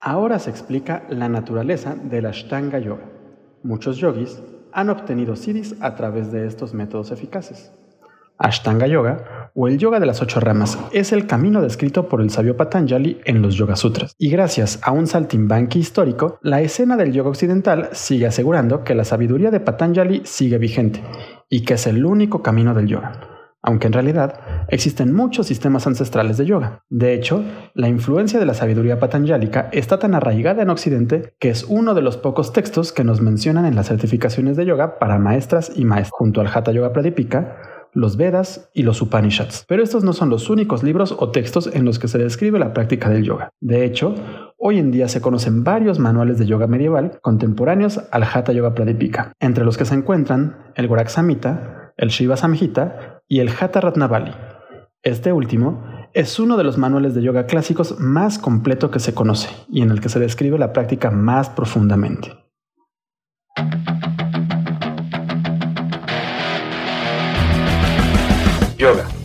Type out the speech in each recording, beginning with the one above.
Ahora se explica la naturaleza del Ashtanga Yoga. Muchos yogis han obtenido siddhis a través de estos métodos eficaces. Ashtanga Yoga, o el yoga de las ocho ramas, es el camino descrito por el sabio Patanjali en los Yoga Sutras. Y gracias a un saltimbanqui histórico, la escena del yoga occidental sigue asegurando que la sabiduría de Patanjali sigue vigente y que es el único camino del yoga aunque en realidad existen muchos sistemas ancestrales de yoga. De hecho, la influencia de la sabiduría patanjálica está tan arraigada en Occidente que es uno de los pocos textos que nos mencionan en las certificaciones de yoga para maestras y maestros, junto al Hatha Yoga Pradipika, los Vedas y los Upanishads. Pero estos no son los únicos libros o textos en los que se describe la práctica del yoga. De hecho, hoy en día se conocen varios manuales de yoga medieval contemporáneos al Hatha Yoga Pradipika, entre los que se encuentran el Gorak Samhita, el Shiva Samhita y el Hatha Ratnavali. Este último es uno de los manuales de yoga clásicos más completo que se conoce y en el que se describe la práctica más profundamente. Yoga,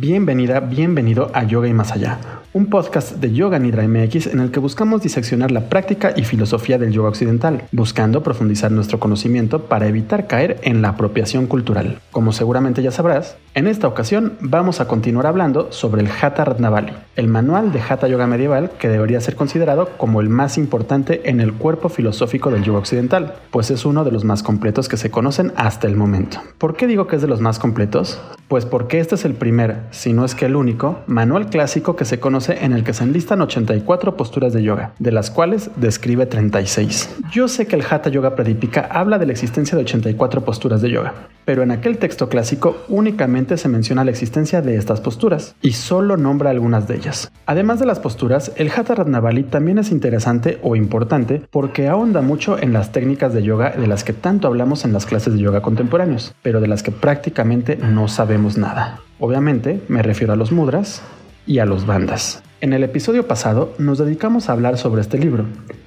Bienvenida, bienvenido a Yoga y Más Allá, un podcast de Yoga Nidra MX en el que buscamos diseccionar la práctica y filosofía del yoga occidental, buscando profundizar nuestro conocimiento para evitar caer en la apropiación cultural. Como seguramente ya sabrás, en esta ocasión vamos a continuar hablando sobre el Hatha Ratnavali, el manual de Hatha Yoga medieval que debería ser considerado como el más importante en el cuerpo filosófico del yoga occidental, pues es uno de los más completos que se conocen hasta el momento. ¿Por qué digo que es de los más completos? Pues porque este es el primer, si no es que el único, manual clásico que se conoce en el que se enlistan 84 posturas de yoga, de las cuales describe 36. Yo sé que el Hatha Yoga Pradipika habla de la existencia de 84 posturas de yoga, pero en aquel texto clásico únicamente se menciona la existencia de estas posturas y solo nombra algunas de ellas. Además de las posturas, el Hatha Ratnavali también es interesante o importante porque ahonda mucho en las técnicas de yoga de las que tanto hablamos en las clases de yoga contemporáneos, pero de las que prácticamente no sabemos nada. Obviamente me refiero a los mudras y a los bandas. En el episodio pasado nos dedicamos a hablar sobre este libro,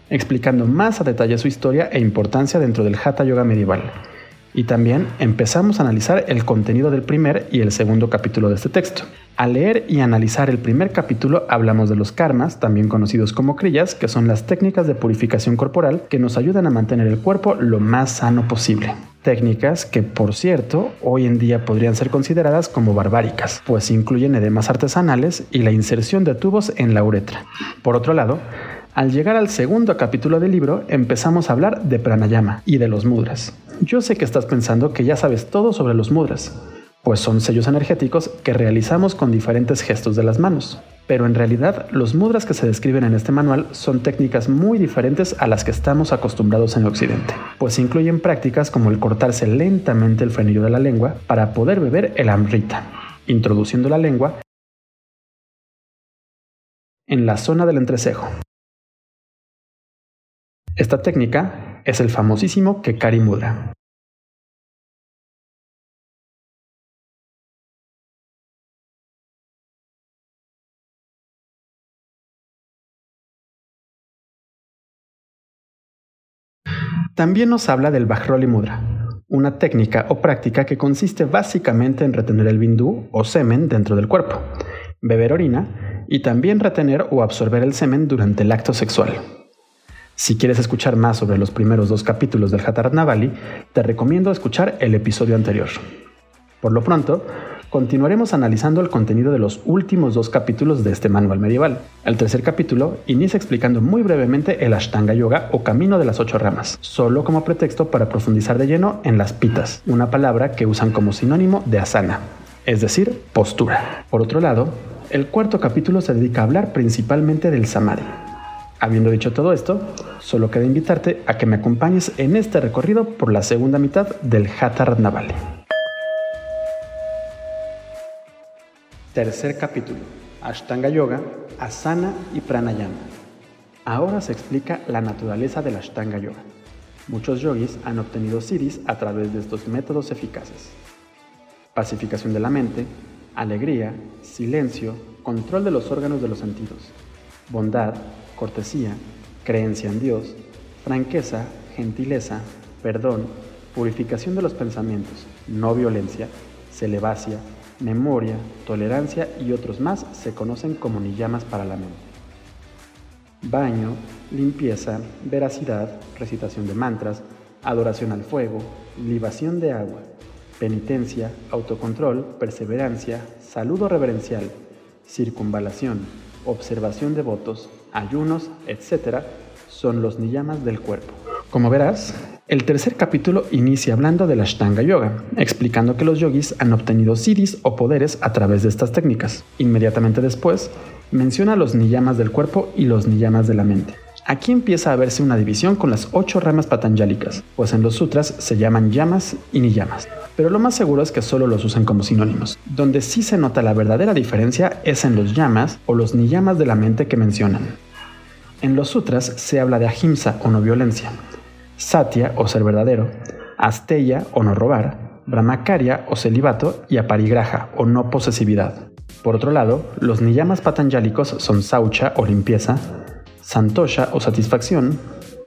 explicando más a detalle su historia e importancia dentro del Hatha Yoga medieval. Y también empezamos a analizar el contenido del primer y el segundo capítulo de este texto. Al leer y analizar el primer capítulo hablamos de los karmas, también conocidos como crillas, que son las técnicas de purificación corporal que nos ayudan a mantener el cuerpo lo más sano posible. Técnicas que, por cierto, hoy en día podrían ser consideradas como barbáricas, pues incluyen edemas artesanales y la inserción de tubos en la uretra. Por otro lado, al llegar al segundo capítulo del libro, empezamos a hablar de pranayama y de los mudras. Yo sé que estás pensando que ya sabes todo sobre los mudras, pues son sellos energéticos que realizamos con diferentes gestos de las manos. Pero en realidad los mudras que se describen en este manual son técnicas muy diferentes a las que estamos acostumbrados en Occidente, pues incluyen prácticas como el cortarse lentamente el frenillo de la lengua para poder beber el amrita, introduciendo la lengua en la zona del entrecejo. Esta técnica es el famosísimo Kekari Mudra. También nos habla del Bajroli Mudra, una técnica o práctica que consiste básicamente en retener el bindú o semen dentro del cuerpo, beber orina y también retener o absorber el semen durante el acto sexual. Si quieres escuchar más sobre los primeros dos capítulos del Hatha Navali, te recomiendo escuchar el episodio anterior. Por lo pronto, continuaremos analizando el contenido de los últimos dos capítulos de este manual medieval. El tercer capítulo inicia explicando muy brevemente el Ashtanga Yoga o camino de las ocho ramas, solo como pretexto para profundizar de lleno en las pitas, una palabra que usan como sinónimo de asana, es decir, postura. Por otro lado, el cuarto capítulo se dedica a hablar principalmente del samadhi, Habiendo dicho todo esto, solo queda invitarte a que me acompañes en este recorrido por la segunda mitad del Hatha Ratnavali. Tercer capítulo. Ashtanga Yoga, Asana y Pranayama. Ahora se explica la naturaleza del Ashtanga Yoga. Muchos yogis han obtenido siddhis a través de estos métodos eficaces. Pacificación de la mente, alegría, silencio, control de los órganos de los sentidos, bondad, cortesía, creencia en Dios, franqueza, gentileza, perdón, purificación de los pensamientos, no violencia, celebacia, memoria, tolerancia y otros más se conocen como niyamas para la mente. Baño, limpieza, veracidad, recitación de mantras, adoración al fuego, libación de agua, penitencia, autocontrol, perseverancia, saludo reverencial, circunvalación, observación de votos, ayunos, etc., son los niyamas del cuerpo. Como verás, el tercer capítulo inicia hablando de la Ashtanga Yoga, explicando que los yogis han obtenido siddhis o poderes a través de estas técnicas. Inmediatamente después, menciona los niyamas del cuerpo y los niyamas de la mente. Aquí empieza a verse una división con las ocho ramas patanjálicas, pues en los sutras se llaman yamas y niyamas, pero lo más seguro es que solo los usan como sinónimos. Donde sí se nota la verdadera diferencia es en los yamas o los niyamas de la mente que mencionan. En los sutras se habla de ahimsa o no violencia, satya o ser verdadero, asteya o no robar, brahmacarya o celibato y aparigraha o no posesividad. Por otro lado, los niyamas patanjálicos son saucha o limpieza, santosha o satisfacción,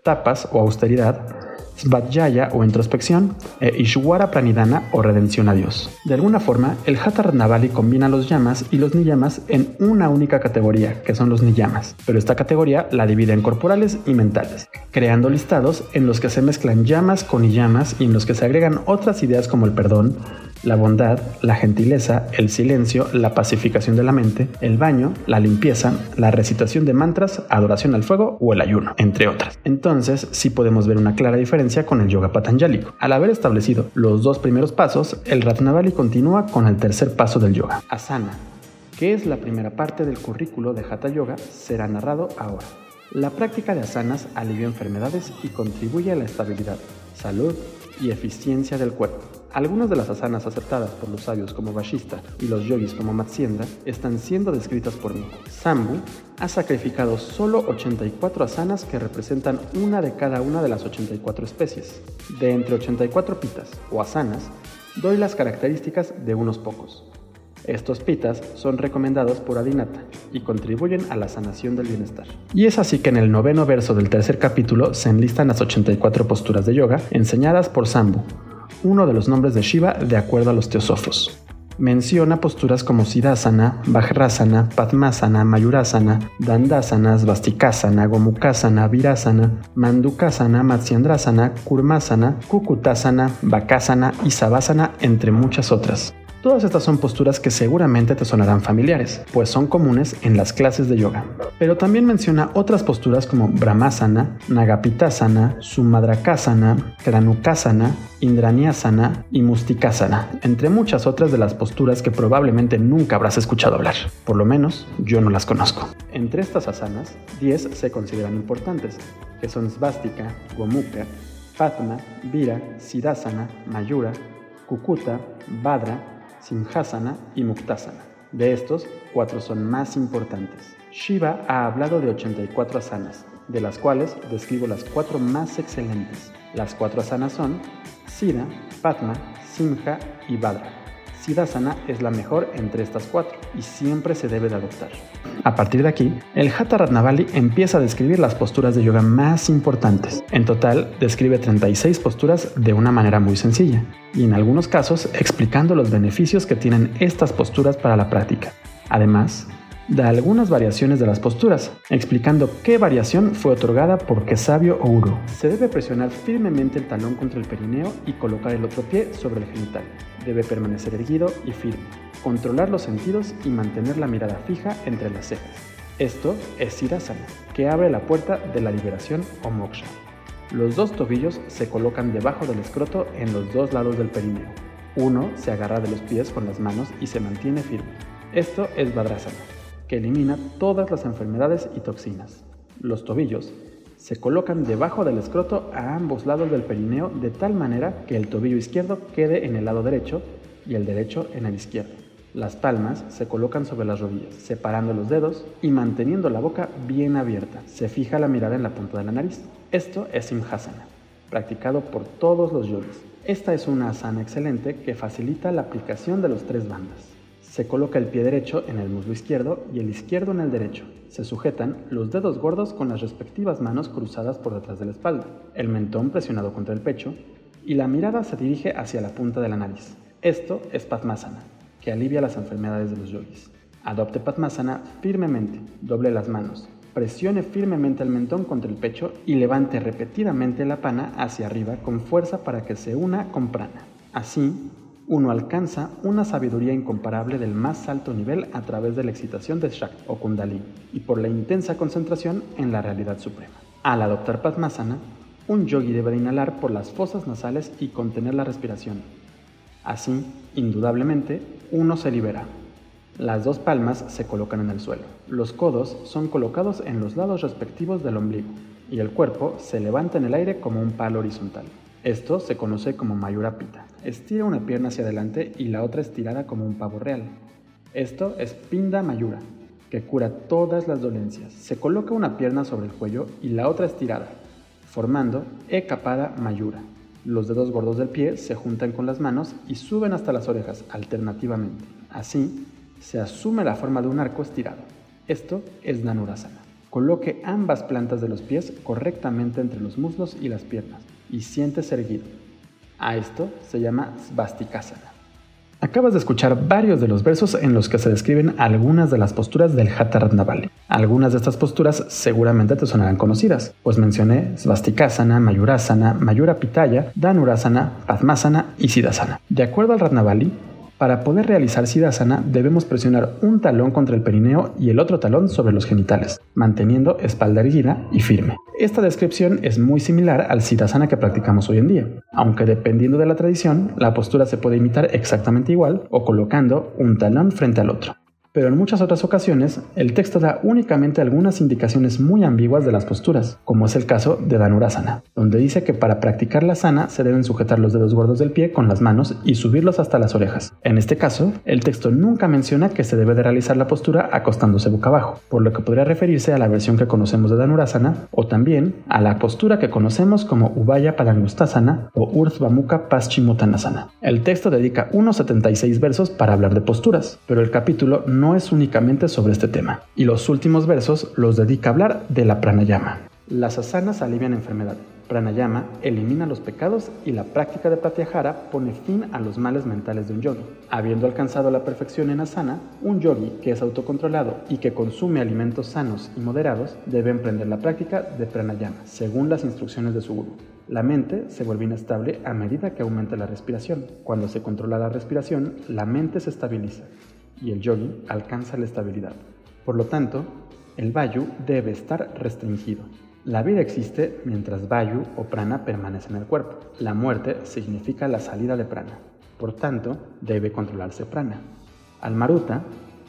tapas o austeridad, svadhyaya o introspección e ishwara pranidhana o redención a Dios. De alguna forma, el Hatha Ratnavali combina los yamas y los niyamas en una única categoría, que son los niyamas, pero esta categoría la divide en corporales y mentales, creando listados en los que se mezclan yamas con niyamas y en los que se agregan otras ideas como el perdón, la bondad, la gentileza, el silencio, la pacificación de la mente, el baño, la limpieza, la recitación de mantras, adoración al fuego o el ayuno, entre otras. Entonces, sí podemos ver una clara diferencia con el yoga patanjálico. Al haber establecido los dos primeros pasos, el Ratnavali continúa con el tercer paso del yoga, asana, que es la primera parte del currículo de Hatha Yoga, será narrado ahora. La práctica de asanas alivia enfermedades y contribuye a la estabilidad, salud y eficiencia del cuerpo. Algunas de las asanas aceptadas por los sabios como Vashista y los yogis como Matsyendra están siendo descritas por mí. Sambu ha sacrificado solo 84 asanas que representan una de cada una de las 84 especies. De entre 84 pitas o asanas, doy las características de unos pocos. Estos pitas son recomendados por Adinata y contribuyen a la sanación del bienestar. Y es así que en el noveno verso del tercer capítulo se enlistan las 84 posturas de yoga enseñadas por Sambu, uno de los nombres de Shiva de acuerdo a los teosofos. Menciona posturas como Siddhasana, Vajrasana, Padmasana, Mayurasana, Dandasana, Svastikasana, Gomukasana, Virasana, Mandukasana, Matsyendrasana, Kurmasana, Kukutasana, Bakasana y Savasana, entre muchas otras. Todas estas son posturas que seguramente te sonarán familiares, pues son comunes en las clases de yoga. Pero también menciona otras posturas como Brahmasana, Nagapitasana, Sumadrakasana, Kranukasana, Indranyasana y Mustikasana, entre muchas otras de las posturas que probablemente nunca habrás escuchado hablar. Por lo menos, yo no las conozco. Entre estas asanas, 10 se consideran importantes, que son Svastika, Gomuka, Padma, Vira, Siddhasana, Mayura, Kukuta, Badra, Simhasana y Muktasana. De estos, cuatro son más importantes. Shiva ha hablado de 84 asanas, de las cuales describo las cuatro más excelentes. Las cuatro asanas son Siddha, Padma, Simha y Badra. Siddhasana es la mejor entre estas cuatro y siempre se debe de adoptar. A partir de aquí, el Hatha Ratnavali empieza a describir las posturas de yoga más importantes. En total, describe 36 posturas de una manera muy sencilla y en algunos casos explicando los beneficios que tienen estas posturas para la práctica. Además, da algunas variaciones de las posturas, explicando qué variación fue otorgada por qué sabio o uro. Se debe presionar firmemente el talón contra el perineo y colocar el otro pie sobre el genital. Debe permanecer erguido y firme, controlar los sentidos y mantener la mirada fija entre las cejas. Esto es Siddhasana, que abre la puerta de la liberación o moksha. Los dos tobillos se colocan debajo del escroto en los dos lados del perineo. Uno se agarra de los pies con las manos y se mantiene firme. Esto es Vadrasana, que elimina todas las enfermedades y toxinas. los tobillos, se colocan debajo del escroto a ambos lados del perineo de tal manera que el tobillo izquierdo quede en el lado derecho y el derecho en el izquierdo. Las palmas se colocan sobre las rodillas, separando los dedos y manteniendo la boca bien abierta. Se fija la mirada en la punta de la nariz. Esto es Simhasana, practicado por todos los yogis. Esta es una asana excelente que facilita la aplicación de los tres bandas. Se coloca el pie derecho en el muslo izquierdo y el izquierdo en el derecho. Se sujetan los dedos gordos con las respectivas manos cruzadas por detrás de la espalda, el mentón presionado contra el pecho y la mirada se dirige hacia la punta de la nariz. Esto es Padmasana, que alivia las enfermedades de los yogis. Adopte Padmasana firmemente, doble las manos, presione firmemente el mentón contra el pecho y levante repetidamente la pana hacia arriba con fuerza para que se una con prana. Así, uno alcanza una sabiduría incomparable del más alto nivel a través de la excitación de Shakti o Kundalini y por la intensa concentración en la realidad suprema. Al adoptar Padmasana, un yogi debe inhalar por las fosas nasales y contener la respiración. Así, indudablemente, uno se libera. Las dos palmas se colocan en el suelo. Los codos son colocados en los lados respectivos del ombligo y el cuerpo se levanta en el aire como un palo horizontal. Esto se conoce como Mayura Pita. Estira una pierna hacia adelante y la otra estirada como un pavo real. Esto es Pinda Mayura, que cura todas las dolencias. Se coloca una pierna sobre el cuello y la otra estirada, formando Ekapada Mayura. Los dedos gordos del pie se juntan con las manos y suben hasta las orejas alternativamente. Así, se asume la forma de un arco estirado. Esto es Dhanurasana. Coloque ambas plantas de los pies correctamente entre los muslos y las piernas y siéntese erguido. A esto se llama Svastikasana. Acabas de escuchar varios de los versos en los que se describen algunas de las posturas del Hatha Ratnavali. Algunas de estas posturas seguramente te sonarán conocidas, pues mencioné Svastikasana, Mayurasana, Mayura Pitaya, Dhanurasana, Padmasana y Siddhasana. De acuerdo al Ratnavali, para poder realizar Siddhasana debemos presionar un talón contra el perineo y el otro talón sobre los genitales, manteniendo espalda erguida y firme. Esta descripción es muy similar al Siddhasana que practicamos hoy en día, aunque dependiendo de la tradición, la postura se puede imitar exactamente igual o colocando un talón frente al otro pero en muchas otras ocasiones el texto da únicamente algunas indicaciones muy ambiguas de las posturas, como es el caso de Dhanurasana, donde dice que para practicar la sana se deben sujetar los dedos gordos del pie con las manos y subirlos hasta las orejas. En este caso, el texto nunca menciona que se debe de realizar la postura acostándose boca abajo, por lo que podría referirse a la versión que conocemos de Dhanurasana o también a la postura que conocemos como Ubaya Padangustasana o Urdhva Mukha Paschimottanasana. El texto dedica unos 76 versos para hablar de posturas, pero el capítulo no no es únicamente sobre este tema, y los últimos versos los dedica a hablar de la pranayama. Las asanas alivian enfermedad. Pranayama elimina los pecados y la práctica de pratyahara pone fin a los males mentales de un yogi. Habiendo alcanzado la perfección en asana, un yogi que es autocontrolado y que consume alimentos sanos y moderados debe emprender la práctica de pranayama, según las instrucciones de su guru. La mente se vuelve inestable a medida que aumenta la respiración. Cuando se controla la respiración, la mente se estabiliza y el yogi alcanza la estabilidad. Por lo tanto, el vayu debe estar restringido. La vida existe mientras vayu o prana permanece en el cuerpo. La muerte significa la salida de prana. Por tanto, debe controlarse prana. Al maruta,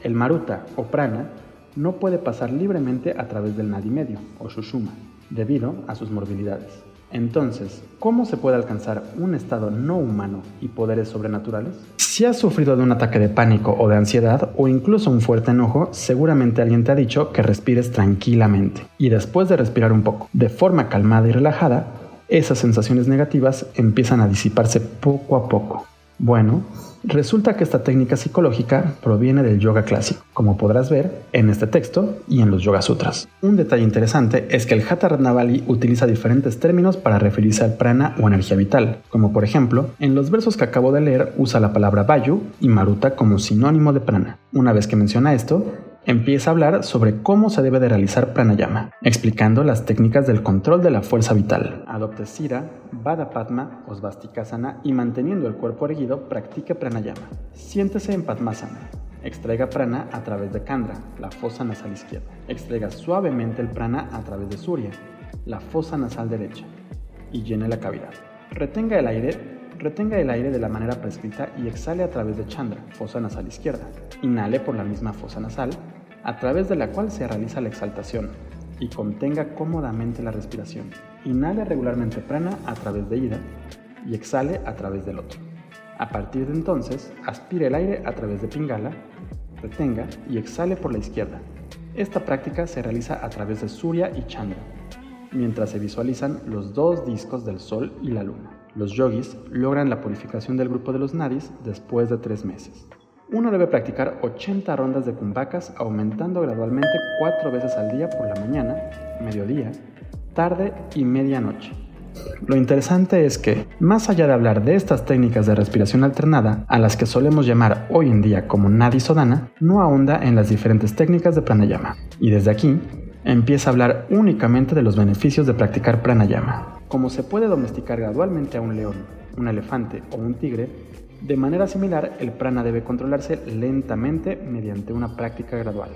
el maruta o prana no puede pasar libremente a través del nadi medio o shushuma, debido a sus morbilidades. Entonces, ¿cómo se puede alcanzar un estado no humano y poderes sobrenaturales? Si has sufrido de un ataque de pánico o de ansiedad o incluso un fuerte enojo, seguramente alguien te ha dicho que respires tranquilamente. Y después de respirar un poco, de forma calmada y relajada, esas sensaciones negativas empiezan a disiparse poco a poco. Bueno, Resulta que esta técnica psicológica proviene del yoga clásico, como podrás ver en este texto y en los Yoga Sutras. Un detalle interesante es que el Hatha Ratnavali utiliza diferentes términos para referirse al prana o energía vital, como por ejemplo, en los versos que acabo de leer usa la palabra Vayu y Maruta como sinónimo de prana. Una vez que menciona esto, empieza a hablar sobre cómo se debe de realizar pranayama, explicando las técnicas del control de la fuerza vital. Adopte Sira, Vada Padma o Svastikasana y manteniendo el cuerpo erguido, practique pranayama. Siéntese en Padmasana. Extraiga prana a través de Kandra, la fosa nasal izquierda. Extraiga suavemente el prana a través de Surya, la fosa nasal derecha, y llene la cavidad. Retenga el aire Retenga el aire de la manera prescrita y exhale a través de Chandra, fosa nasal izquierda. Inhale por la misma fosa nasal a través de la cual se realiza la exaltación, y contenga cómodamente la respiración. Inhale regularmente prana a través de ida y exhale a través del otro. A partir de entonces, aspire el aire a través de pingala, retenga y exhale por la izquierda. Esta práctica se realiza a través de Surya y Chandra, mientras se visualizan los dos discos del Sol y la Luna. Los yogis logran la purificación del grupo de los nadis después de tres meses. Uno debe practicar 80 rondas de kumbhakas aumentando gradualmente cuatro veces al día por la mañana, mediodía, tarde y medianoche. Lo interesante es que, más allá de hablar de estas técnicas de respiración alternada, a las que solemos llamar hoy en día como Nadi Sodana, no ahonda en las diferentes técnicas de pranayama. Y desde aquí, empieza a hablar únicamente de los beneficios de practicar pranayama. Como se puede domesticar gradualmente a un león, un elefante o un tigre, de manera similar el prana debe controlarse lentamente mediante una práctica gradual.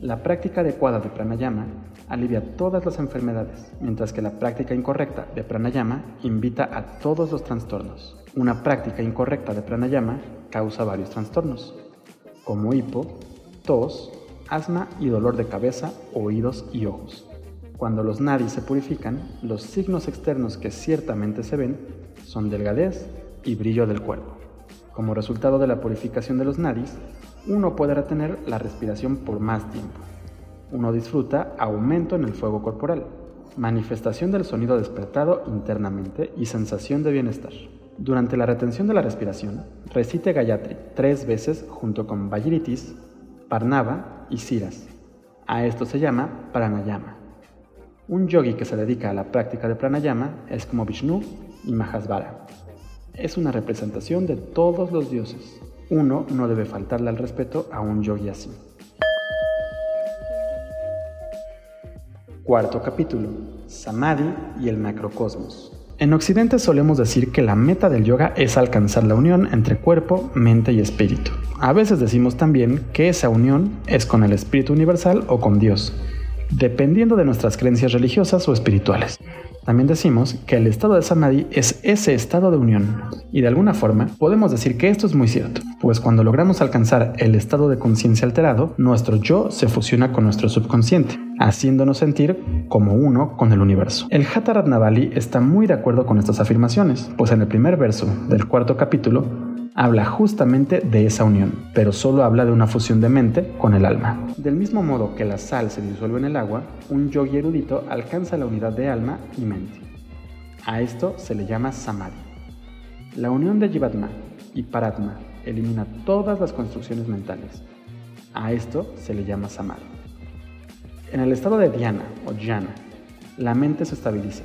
La práctica adecuada de pranayama alivia todas las enfermedades, mientras que la práctica incorrecta de pranayama invita a todos los trastornos. Una práctica incorrecta de pranayama causa varios trastornos, como hipo, tos, asma y dolor de cabeza, oídos y ojos. Cuando los nadis se purifican, los signos externos que ciertamente se ven son delgadez y brillo del cuerpo. Como resultado de la purificación de los nadis, uno puede retener la respiración por más tiempo. Uno disfruta aumento en el fuego corporal, manifestación del sonido despertado internamente y sensación de bienestar. Durante la retención de la respiración, recite Gayatri tres veces junto con Vajiritis, Parnava y Siras. A esto se llama pranayama. Un yogi que se dedica a la práctica de pranayama es como Vishnu y Mahasvara. Es una representación de todos los dioses. Uno no debe faltarle al respeto a un yogi así. Cuarto capítulo. Samadhi y el macrocosmos. En Occidente solemos decir que la meta del yoga es alcanzar la unión entre cuerpo, mente y espíritu. A veces decimos también que esa unión es con el espíritu universal o con Dios, dependiendo de nuestras creencias religiosas o espirituales. También decimos que el estado de samadhi es ese estado de unión. Y de alguna forma podemos decir que esto es muy cierto, pues cuando logramos alcanzar el estado de conciencia alterado, nuestro yo se fusiona con nuestro subconsciente, haciéndonos sentir como uno con el universo. El Hatha está muy de acuerdo con estas afirmaciones, pues en el primer verso del cuarto capítulo habla justamente de esa unión, pero solo habla de una fusión de mente con el alma. Del mismo modo que la sal se disuelve en el agua, un yogi erudito alcanza la unidad de alma y mente. A esto se le llama samadhi. La unión de Jivatma y Paratma elimina todas las construcciones mentales. A esto se le llama samadhi. En el estado de dhyana o jhana, la mente se estabiliza.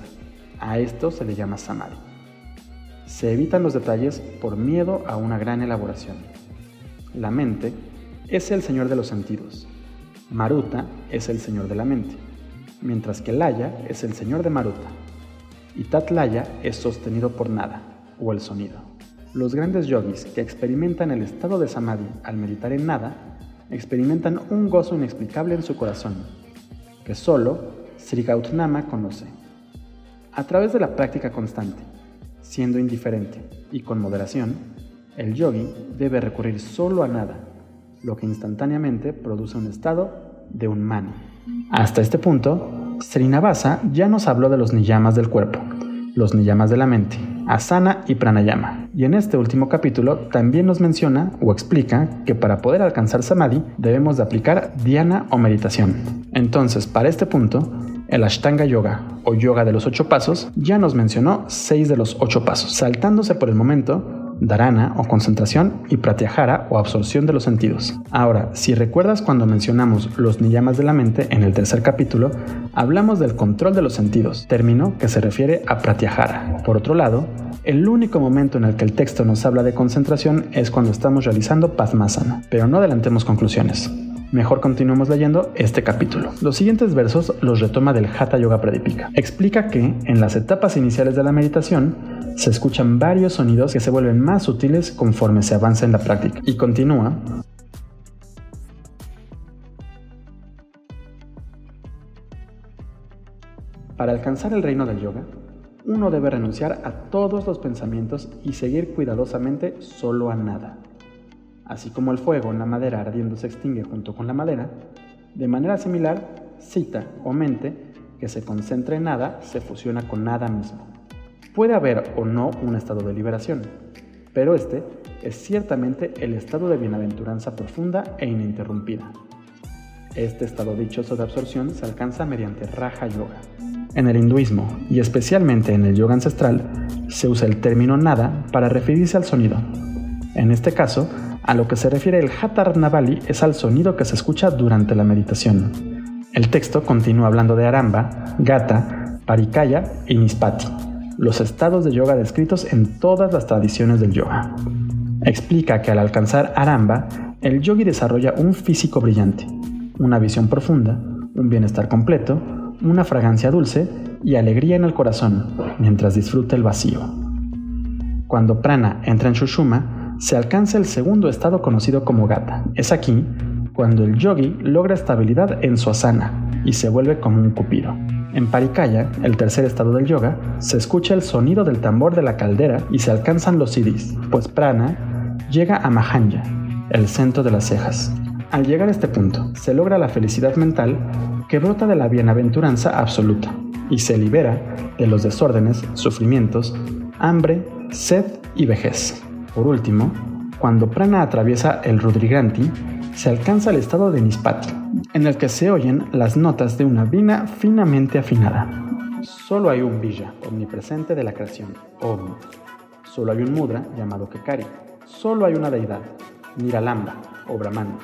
A esto se le llama samadhi. Se evitan los detalles por miedo a una gran elaboración. La mente es el señor de los sentidos. Maruta es el señor de la mente, mientras que Laya es el señor de Maruta. Y Tatlaya es sostenido por nada, o el sonido. Los grandes yogis que experimentan el estado de samadhi al meditar en nada, experimentan un gozo inexplicable en su corazón, que solo Sri Gautama conoce. A través de la práctica constante, siendo indiferente y con moderación, el yogi debe recurrir solo a nada, lo que instantáneamente produce un estado de un mani. Hasta este punto, Srinavasa ya nos habló de los niyamas del cuerpo, los niyamas de la mente, asana y pranayama. Y en este último capítulo también nos menciona o explica que para poder alcanzar samadhi debemos de aplicar dhyana o meditación. Entonces, para este punto, el Ashtanga Yoga o Yoga de los ocho pasos ya nos mencionó seis de los ocho pasos, saltándose por el momento dharana o concentración y pratyahara o absorción de los sentidos. Ahora, si recuerdas cuando mencionamos los niyamas de la mente en el tercer capítulo, hablamos del control de los sentidos, término que se refiere a pratyahara. Por otro lado, el único momento en el que el texto nos habla de concentración es cuando estamos realizando Padmasana, pero no adelantemos conclusiones. Mejor continuemos leyendo este capítulo. Los siguientes versos los retoma del Hatha Yoga Pradipika. Explica que en las etapas iniciales de la meditación se escuchan varios sonidos que se vuelven más sutiles conforme se avanza en la práctica. Y continúa. Para alcanzar el reino del yoga, uno debe renunciar a todos los pensamientos y seguir cuidadosamente solo a nada. Así como el fuego en la madera ardiendo se extingue junto con la madera, de manera similar cita o mente que se concentra en nada se fusiona con nada mismo. Puede haber o no un estado de liberación, pero este es ciertamente el estado de bienaventuranza profunda e ininterrumpida. Este estado dichoso de absorción se alcanza mediante Raja Yoga. En el hinduismo, y especialmente en el yoga ancestral, se usa el término nada para referirse al sonido. En este caso, a lo que se refiere el Hatha Navali es al sonido que se escucha durante la meditación. El texto continúa hablando de Aramba, Gata, Parikaya y Nispati, los estados de yoga descritos en todas las tradiciones del yoga. Explica que al alcanzar Aramba, el yogi desarrolla un físico brillante, una visión profunda, un bienestar completo, una fragancia dulce y alegría en el corazón mientras disfruta el vacío. Cuando prana entra en Shushuma, se alcanza el segundo estado conocido como Gata. Es aquí cuando el yogi logra estabilidad en su asana y se vuelve como un cupido. En Parikaya, el tercer estado del yoga, se escucha el sonido del tambor de la caldera y se alcanzan los siddhis, pues prana llega a Mahanya, el centro de las cejas. Al llegar a este punto, se logra la felicidad mental que brota de la bienaventuranza absoluta y se libera de los desórdenes, sufrimientos, hambre, sed y vejez. Por último, cuando prana atraviesa el Rudriganti, se alcanza el estado de Nispati, en el que se oyen las notas de una vina finamente afinada. Solo hay un Villa, omnipresente de la creación, Om. Solo hay un Mudra, llamado Kekari. Solo hay una deidad, Niralamba, o Brahman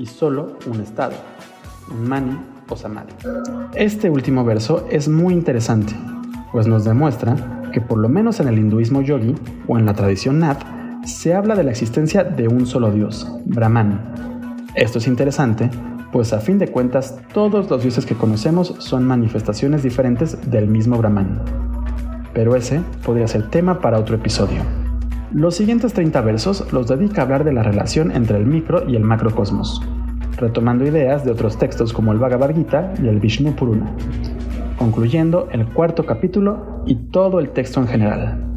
y solo un estado, mani o samadhi. Este último verso es muy interesante, pues nos demuestra que por lo menos en el hinduismo yogi o en la tradición Nath se habla de la existencia de un solo dios, Brahman. Esto es interesante, pues a fin de cuentas todos los dioses que conocemos son manifestaciones diferentes del mismo Brahman. Pero ese podría ser tema para otro episodio. Los siguientes 30 versos los dedica a hablar de la relación entre el micro y el macrocosmos, retomando ideas de otros textos como el Bhagavad Gita y el Vishnu Purana, concluyendo el cuarto capítulo y todo el texto en general.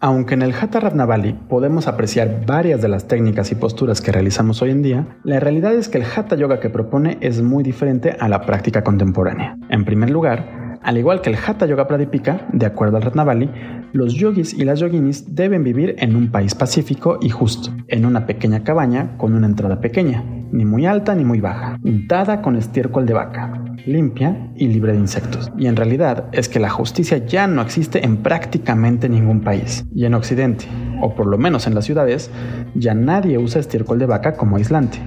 Aunque en el Hatha Ratnavali podemos apreciar varias de las técnicas y posturas que realizamos hoy en día, la realidad es que el Hatha Yoga que propone es muy diferente a la práctica contemporánea. En primer lugar, al igual que el Hatha Yoga Pradipika, de acuerdo al Ratnavali, los yogis y las yoginis deben vivir en un país pacífico y justo, en una pequeña cabaña con una entrada pequeña, ni muy alta ni muy baja, untada con estiércol de vaca, limpia y libre de insectos. Y en realidad es que la justicia ya no existe en prácticamente ningún país. Y en Occidente, o por lo menos en las ciudades, ya nadie usa estiércol de vaca como aislante.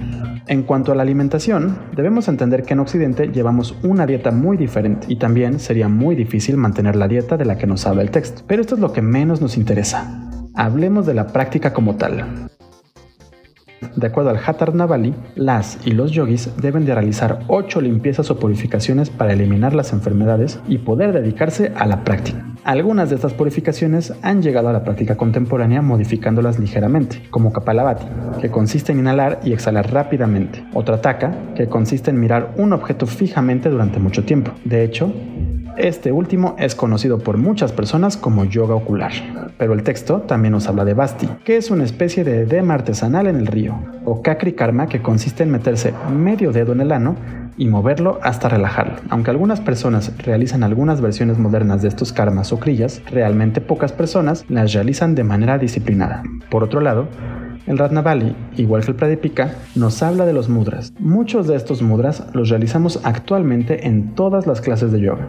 En cuanto a la alimentación, debemos entender que en Occidente llevamos una dieta muy diferente y también sería muy difícil mantener la dieta de la que nos habla el texto. Pero esto es lo que menos nos interesa. Hablemos de la práctica como tal. De acuerdo al Hatha Navali, las y los yogis deben de realizar 8 limpiezas o purificaciones para eliminar las enfermedades y poder dedicarse a la práctica. Algunas de estas purificaciones han llegado a la práctica contemporánea modificándolas ligeramente, como Kapalabhati, que consiste en inhalar y exhalar rápidamente, o Trataka, que consiste en mirar un objeto fijamente durante mucho tiempo. De hecho, este último es conocido por muchas personas como yoga ocular, pero el texto también nos habla de basti, que es una especie de edema artesanal en el río, o kakri karma, que consiste en meterse medio dedo en el ano y moverlo hasta relajarlo. Aunque algunas personas realizan algunas versiones modernas de estos karmas o crillas, realmente pocas personas las realizan de manera disciplinada. Por otro lado, el Ratnavali, igual que el Pradipika, nos habla de los mudras. Muchos de estos mudras los realizamos actualmente en todas las clases de yoga.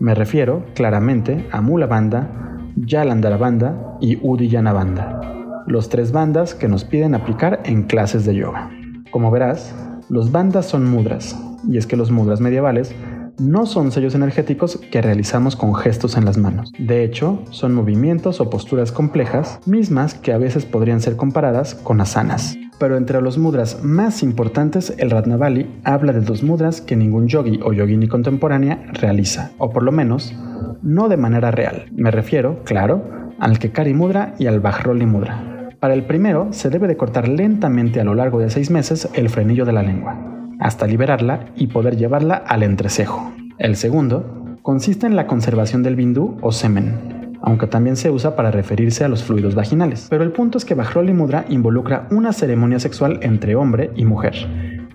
Me refiero claramente a Mula Banda, Yalandara Banda y Udiyana Banda, los tres bandas que nos piden aplicar en clases de yoga. Como verás, los bandas son mudras, y es que los mudras medievales no son sellos energéticos que realizamos con gestos en las manos. De hecho, son movimientos o posturas complejas, mismas que a veces podrían ser comparadas con asanas. Pero entre los mudras más importantes, el Ratnavali habla de dos mudras que ningún yogi o yogini contemporánea realiza, o por lo menos no de manera real. Me refiero, claro, al Kekari Mudra y al Bajroli Mudra. Para el primero, se debe de cortar lentamente a lo largo de seis meses el frenillo de la lengua, hasta liberarla y poder llevarla al entrecejo. El segundo consiste en la conservación del bindú o semen, aunque también se usa para referirse a los fluidos vaginales. Pero el punto es que Bajroli Mudra involucra una ceremonia sexual entre hombre y mujer,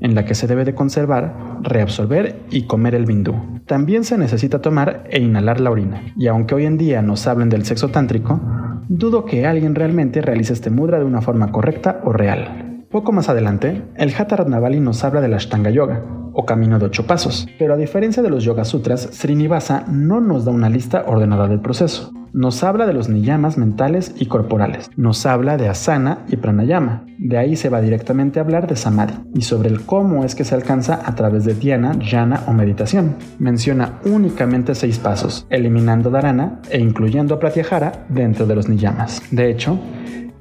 en la que se debe de conservar, reabsorber y comer el bindú. También se necesita tomar e inhalar la orina, y aunque hoy en día nos hablen del sexo tántrico, dudo que alguien realmente realice este mudra de una forma correcta o real. Poco más adelante, el Hatha Ratnavali nos habla de la Ashtanga Yoga, o camino de ocho pasos, pero a diferencia de los Yoga Sutras, Srinivasa no nos da una lista ordenada del proceso. Nos habla de los niyamas mentales y corporales, nos habla de asana y pranayama, de ahí se va directamente a hablar de samadhi y sobre el cómo es que se alcanza a través de dhyana, jhana o meditación. Menciona únicamente seis pasos, eliminando dharana e incluyendo a pratyahara dentro de los niyamas. De hecho,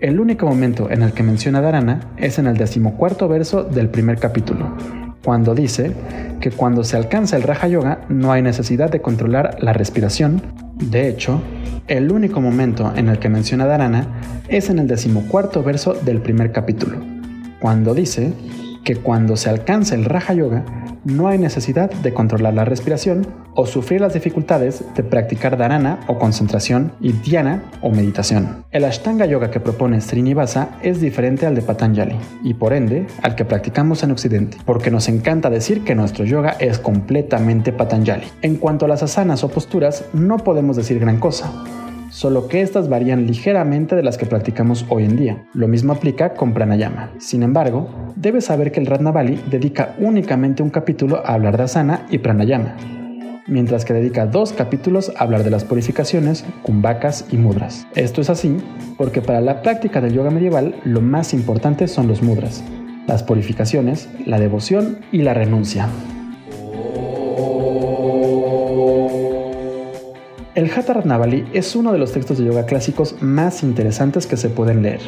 el único momento en el que menciona Dharana es en el decimocuarto verso del primer capítulo, cuando dice que cuando se alcanza el Raja Yoga no hay necesidad de controlar la respiración. De hecho, el único momento en el que menciona Dharana es en el decimocuarto verso del primer capítulo, cuando dice que cuando se alcanza el Raja Yoga no hay necesidad de controlar la respiración o sufrir las dificultades de practicar dharana o concentración y dhyana o meditación. El Ashtanga Yoga que propone Srinivasa es diferente al de Patanjali y por ende al que practicamos en Occidente, porque nos encanta decir que nuestro yoga es completamente Patanjali. En cuanto a las asanas o posturas, no podemos decir gran cosa solo que estas varían ligeramente de las que practicamos hoy en día. Lo mismo aplica con pranayama. Sin embargo, debes saber que el Ratnavali dedica únicamente un capítulo a hablar de asana y pranayama, mientras que dedica dos capítulos a hablar de las purificaciones, kumbhakas y mudras. Esto es así porque para la práctica del yoga medieval lo más importante son los mudras, las purificaciones, la devoción y la renuncia. El Hatha Ratnavali es uno de los textos de yoga clásicos más interesantes que se pueden leer,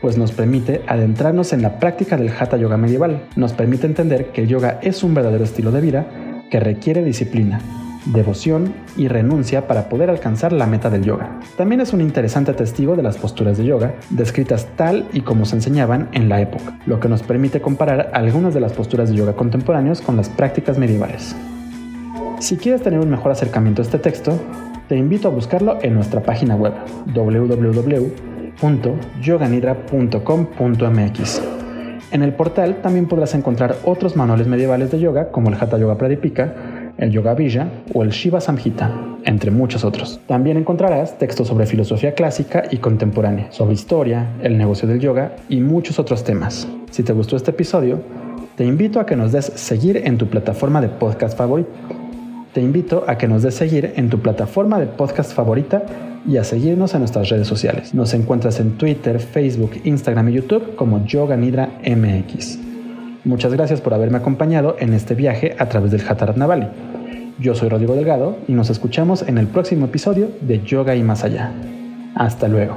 pues nos permite adentrarnos en la práctica del Hatha Yoga medieval, nos permite entender que el yoga es un verdadero estilo de vida que requiere disciplina, devoción y renuncia para poder alcanzar la meta del yoga. También es un interesante testigo de las posturas de yoga, descritas tal y como se enseñaban en la época, lo que nos permite comparar algunas de las posturas de yoga contemporáneos con las prácticas medievales. Si quieres tener un mejor acercamiento a este texto, te invito a buscarlo en nuestra página web www.yoganidra.com.mx. En el portal también podrás encontrar otros manuales medievales de yoga como el Hatha Yoga Pradipika, el Yoga Villa o el Shiva Samhita, entre muchos otros. También encontrarás textos sobre filosofía clásica y contemporánea, sobre historia, el negocio del yoga y muchos otros temas. Si te gustó este episodio, te invito a que nos des seguir en tu plataforma de podcast favorito te invito a que nos des seguir en tu plataforma de podcast favorita y a seguirnos en nuestras redes sociales. Nos encuentras en Twitter, Facebook, Instagram y YouTube como Yoga Nidra MX. Muchas gracias por haberme acompañado en este viaje a través del Hatarat Navali. Yo soy Rodrigo Delgado y nos escuchamos en el próximo episodio de Yoga y Más Allá. Hasta luego.